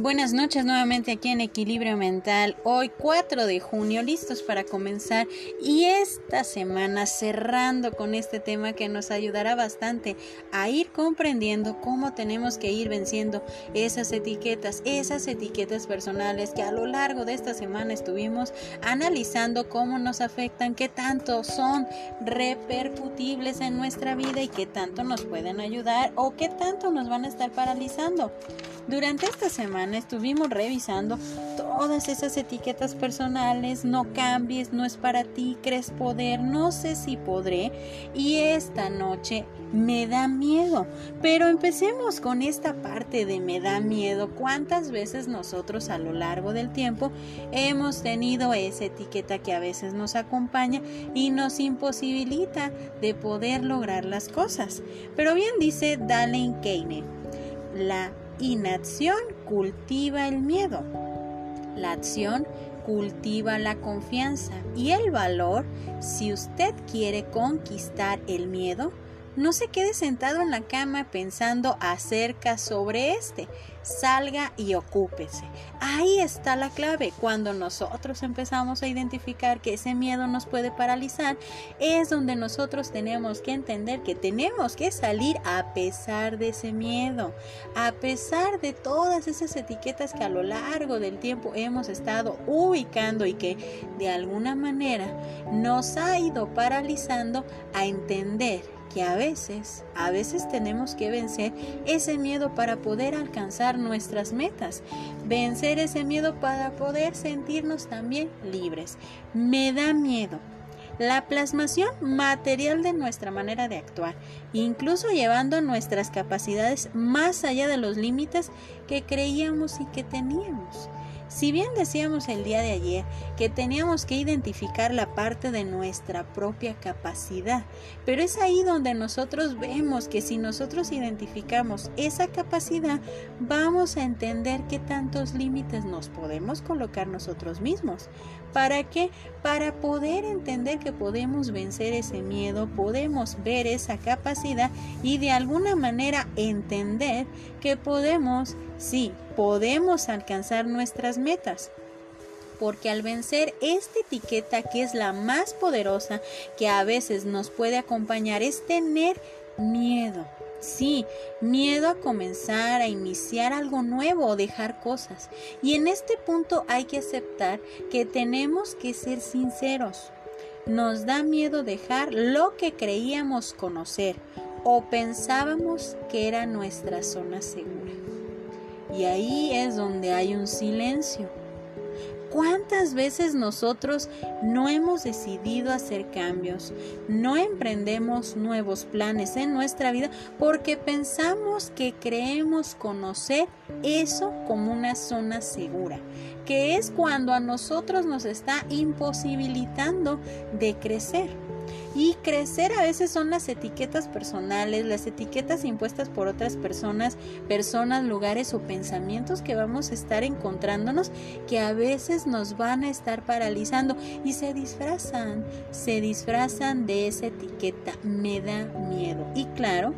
Buenas noches nuevamente aquí en Equilibrio Mental. Hoy 4 de junio, listos para comenzar y esta semana cerrando con este tema que nos ayudará bastante a ir comprendiendo cómo tenemos que ir venciendo esas etiquetas, esas etiquetas personales que a lo largo de esta semana estuvimos analizando cómo nos afectan, qué tanto son repercutibles en nuestra vida y qué tanto nos pueden ayudar o qué tanto nos van a estar paralizando. Durante esta semana estuvimos revisando todas esas etiquetas personales, no cambies, no es para ti, crees poder, no sé si podré y esta noche me da miedo. Pero empecemos con esta parte de me da miedo. ¿Cuántas veces nosotros a lo largo del tiempo hemos tenido esa etiqueta que a veces nos acompaña y nos imposibilita de poder lograr las cosas? Pero bien dice Dallin Kane, la inacción cultiva el miedo. La acción cultiva la confianza y el valor. Si usted quiere conquistar el miedo, no se quede sentado en la cama pensando acerca sobre este. Salga y ocúpese. Ahí está la clave. Cuando nosotros empezamos a identificar que ese miedo nos puede paralizar, es donde nosotros tenemos que entender que tenemos que salir a pesar de ese miedo, a pesar de todas esas etiquetas que a lo largo del tiempo hemos estado ubicando y que de alguna manera nos ha ido paralizando a entender a veces, a veces tenemos que vencer ese miedo para poder alcanzar nuestras metas, vencer ese miedo para poder sentirnos también libres. Me da miedo. La plasmación material de nuestra manera de actuar, incluso llevando nuestras capacidades más allá de los límites que creíamos y que teníamos. Si bien decíamos el día de ayer que teníamos que identificar la parte de nuestra propia capacidad, pero es ahí donde nosotros vemos que si nosotros identificamos esa capacidad, vamos a entender qué tantos límites nos podemos colocar nosotros mismos. ¿Para qué? Para poder entender que podemos vencer ese miedo, podemos ver esa capacidad y de alguna manera entender que podemos, sí, podemos alcanzar nuestras metas. Porque al vencer esta etiqueta que es la más poderosa que a veces nos puede acompañar es tener miedo. Sí, miedo a comenzar, a iniciar algo nuevo o dejar cosas. Y en este punto hay que aceptar que tenemos que ser sinceros. Nos da miedo dejar lo que creíamos conocer o pensábamos que era nuestra zona segura. Y ahí es donde hay un silencio ¿Cuántas veces nosotros no hemos decidido hacer cambios, no emprendemos nuevos planes en nuestra vida porque pensamos que creemos conocer eso como una zona segura, que es cuando a nosotros nos está imposibilitando de crecer? Y crecer a veces son las etiquetas personales, las etiquetas impuestas por otras personas, personas, lugares o pensamientos que vamos a estar encontrándonos que a veces nos van a estar paralizando y se disfrazan, se disfrazan de esa etiqueta, me da miedo. Y claro,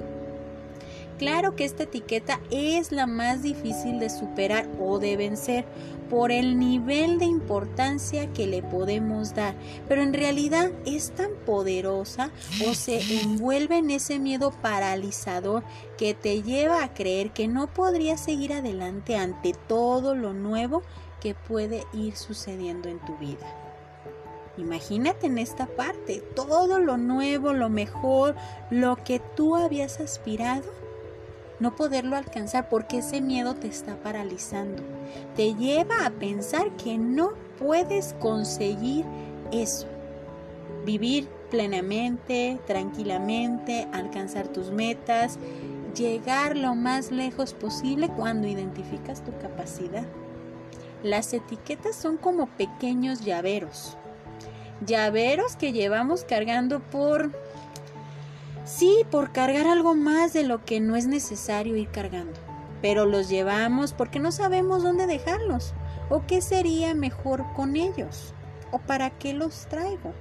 Claro que esta etiqueta es la más difícil de superar o de vencer por el nivel de importancia que le podemos dar, pero en realidad es tan poderosa o se envuelve en ese miedo paralizador que te lleva a creer que no podrías seguir adelante ante todo lo nuevo que puede ir sucediendo en tu vida. Imagínate en esta parte, todo lo nuevo, lo mejor, lo que tú habías aspirado no poderlo alcanzar porque ese miedo te está paralizando. Te lleva a pensar que no puedes conseguir eso. Vivir plenamente, tranquilamente, alcanzar tus metas, llegar lo más lejos posible cuando identificas tu capacidad. Las etiquetas son como pequeños llaveros. Llaveros que llevamos cargando por Sí, por cargar algo más de lo que no es necesario ir cargando. Pero los llevamos porque no sabemos dónde dejarlos. ¿O qué sería mejor con ellos? ¿O para qué los traigo?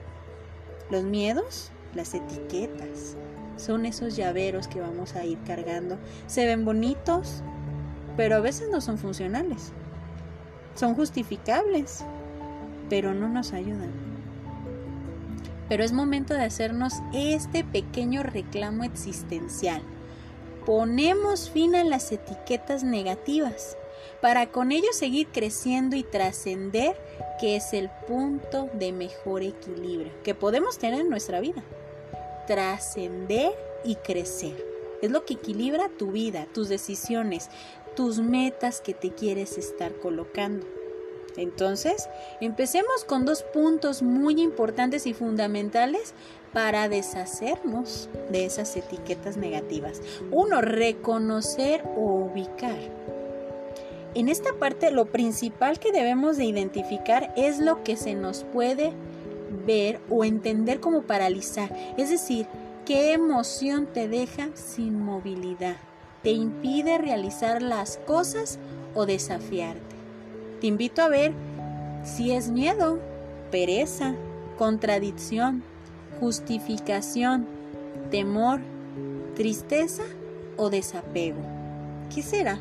Los miedos, las etiquetas, son esos llaveros que vamos a ir cargando. Se ven bonitos, pero a veces no son funcionales. Son justificables, pero no nos ayudan. Pero es momento de hacernos este pequeño reclamo existencial. Ponemos fin a las etiquetas negativas para con ello seguir creciendo y trascender, que es el punto de mejor equilibrio que podemos tener en nuestra vida. Trascender y crecer. Es lo que equilibra tu vida, tus decisiones, tus metas que te quieres estar colocando. Entonces, empecemos con dos puntos muy importantes y fundamentales para deshacernos de esas etiquetas negativas. Uno, reconocer o ubicar. En esta parte lo principal que debemos de identificar es lo que se nos puede ver o entender como paralizar, es decir, qué emoción te deja sin movilidad, te impide realizar las cosas o desafiarte. Te invito a ver si es miedo, pereza, contradicción, justificación, temor, tristeza o desapego. ¿Qué será?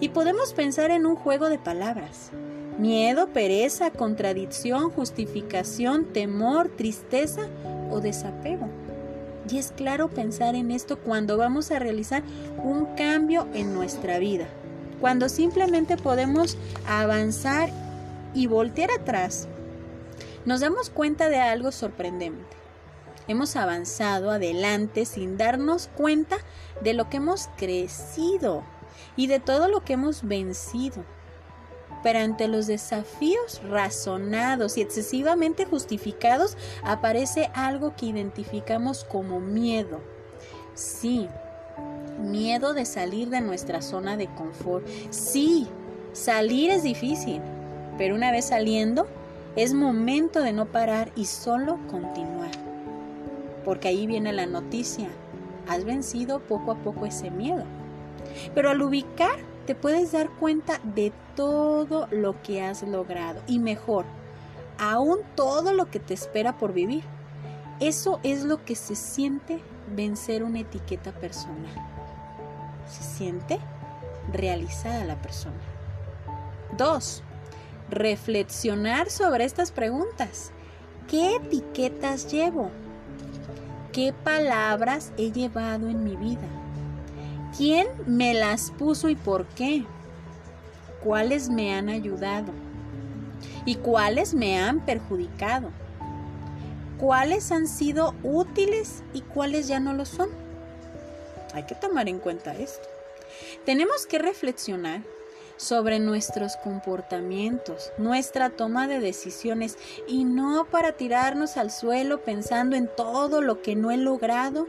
Y podemos pensar en un juego de palabras. Miedo, pereza, contradicción, justificación, temor, tristeza o desapego. Y es claro pensar en esto cuando vamos a realizar un cambio en nuestra vida. Cuando simplemente podemos avanzar y voltear atrás, nos damos cuenta de algo sorprendente. Hemos avanzado adelante sin darnos cuenta de lo que hemos crecido y de todo lo que hemos vencido. Pero ante los desafíos razonados y excesivamente justificados aparece algo que identificamos como miedo. Sí, miedo de salir de nuestra zona de confort. Sí, salir es difícil, pero una vez saliendo, es momento de no parar y solo continuar. Porque ahí viene la noticia. Has vencido poco a poco ese miedo. Pero al ubicar te puedes dar cuenta de todo lo que has logrado y mejor, aún todo lo que te espera por vivir. Eso es lo que se siente vencer una etiqueta personal. Se siente realizada la persona. Dos, reflexionar sobre estas preguntas. ¿Qué etiquetas llevo? ¿Qué palabras he llevado en mi vida? ¿Quién me las puso y por qué? ¿Cuáles me han ayudado? ¿Y cuáles me han perjudicado? ¿Cuáles han sido útiles y cuáles ya no lo son? Hay que tomar en cuenta esto. Tenemos que reflexionar sobre nuestros comportamientos, nuestra toma de decisiones y no para tirarnos al suelo pensando en todo lo que no he logrado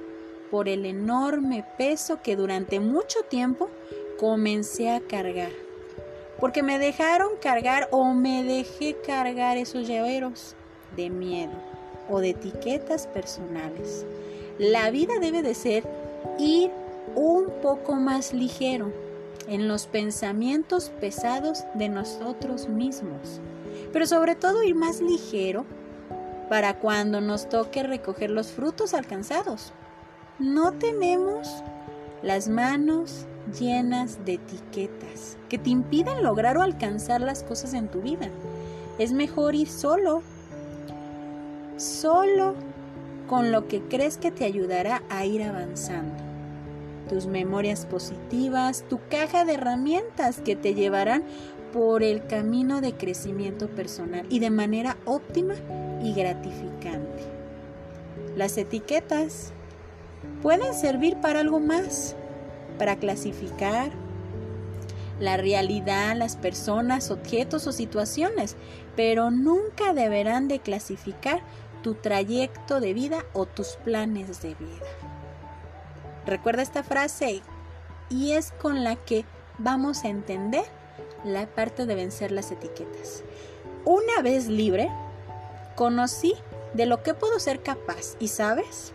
por el enorme peso que durante mucho tiempo comencé a cargar. Porque me dejaron cargar o me dejé cargar esos llaveros de miedo o de etiquetas personales. La vida debe de ser ir un poco más ligero en los pensamientos pesados de nosotros mismos, pero sobre todo ir más ligero para cuando nos toque recoger los frutos alcanzados no tenemos las manos llenas de etiquetas que te impiden lograr o alcanzar las cosas en tu vida. Es mejor ir solo, solo con lo que crees que te ayudará a ir avanzando. Tus memorias positivas, tu caja de herramientas que te llevarán por el camino de crecimiento personal y de manera óptima y gratificante. Las etiquetas pueden servir para algo más, para clasificar la realidad, las personas, objetos o situaciones, pero nunca deberán de clasificar tu trayecto de vida o tus planes de vida. Recuerda esta frase y es con la que vamos a entender la parte de vencer las etiquetas. Una vez libre, conocí de lo que puedo ser capaz y sabes,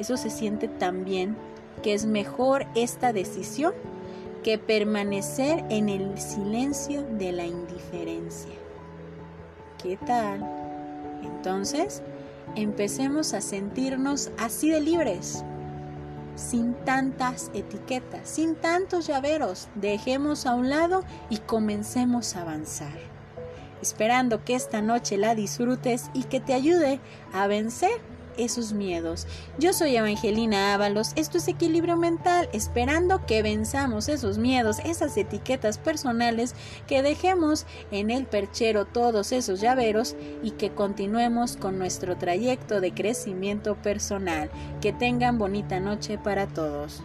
eso se siente tan bien que es mejor esta decisión que permanecer en el silencio de la indiferencia. ¿Qué tal? Entonces, empecemos a sentirnos así de libres. sin tantas etiquetas, sin tantos llaveros. Dejemos a un lado y comencemos a avanzar. Esperando que esta noche la disfrutes y que te ayude a vencer esos miedos. Yo soy Evangelina Ábalos, esto es equilibrio mental, esperando que venzamos esos miedos, esas etiquetas personales, que dejemos en el perchero todos esos llaveros y que continuemos con nuestro trayecto de crecimiento personal. Que tengan bonita noche para todos.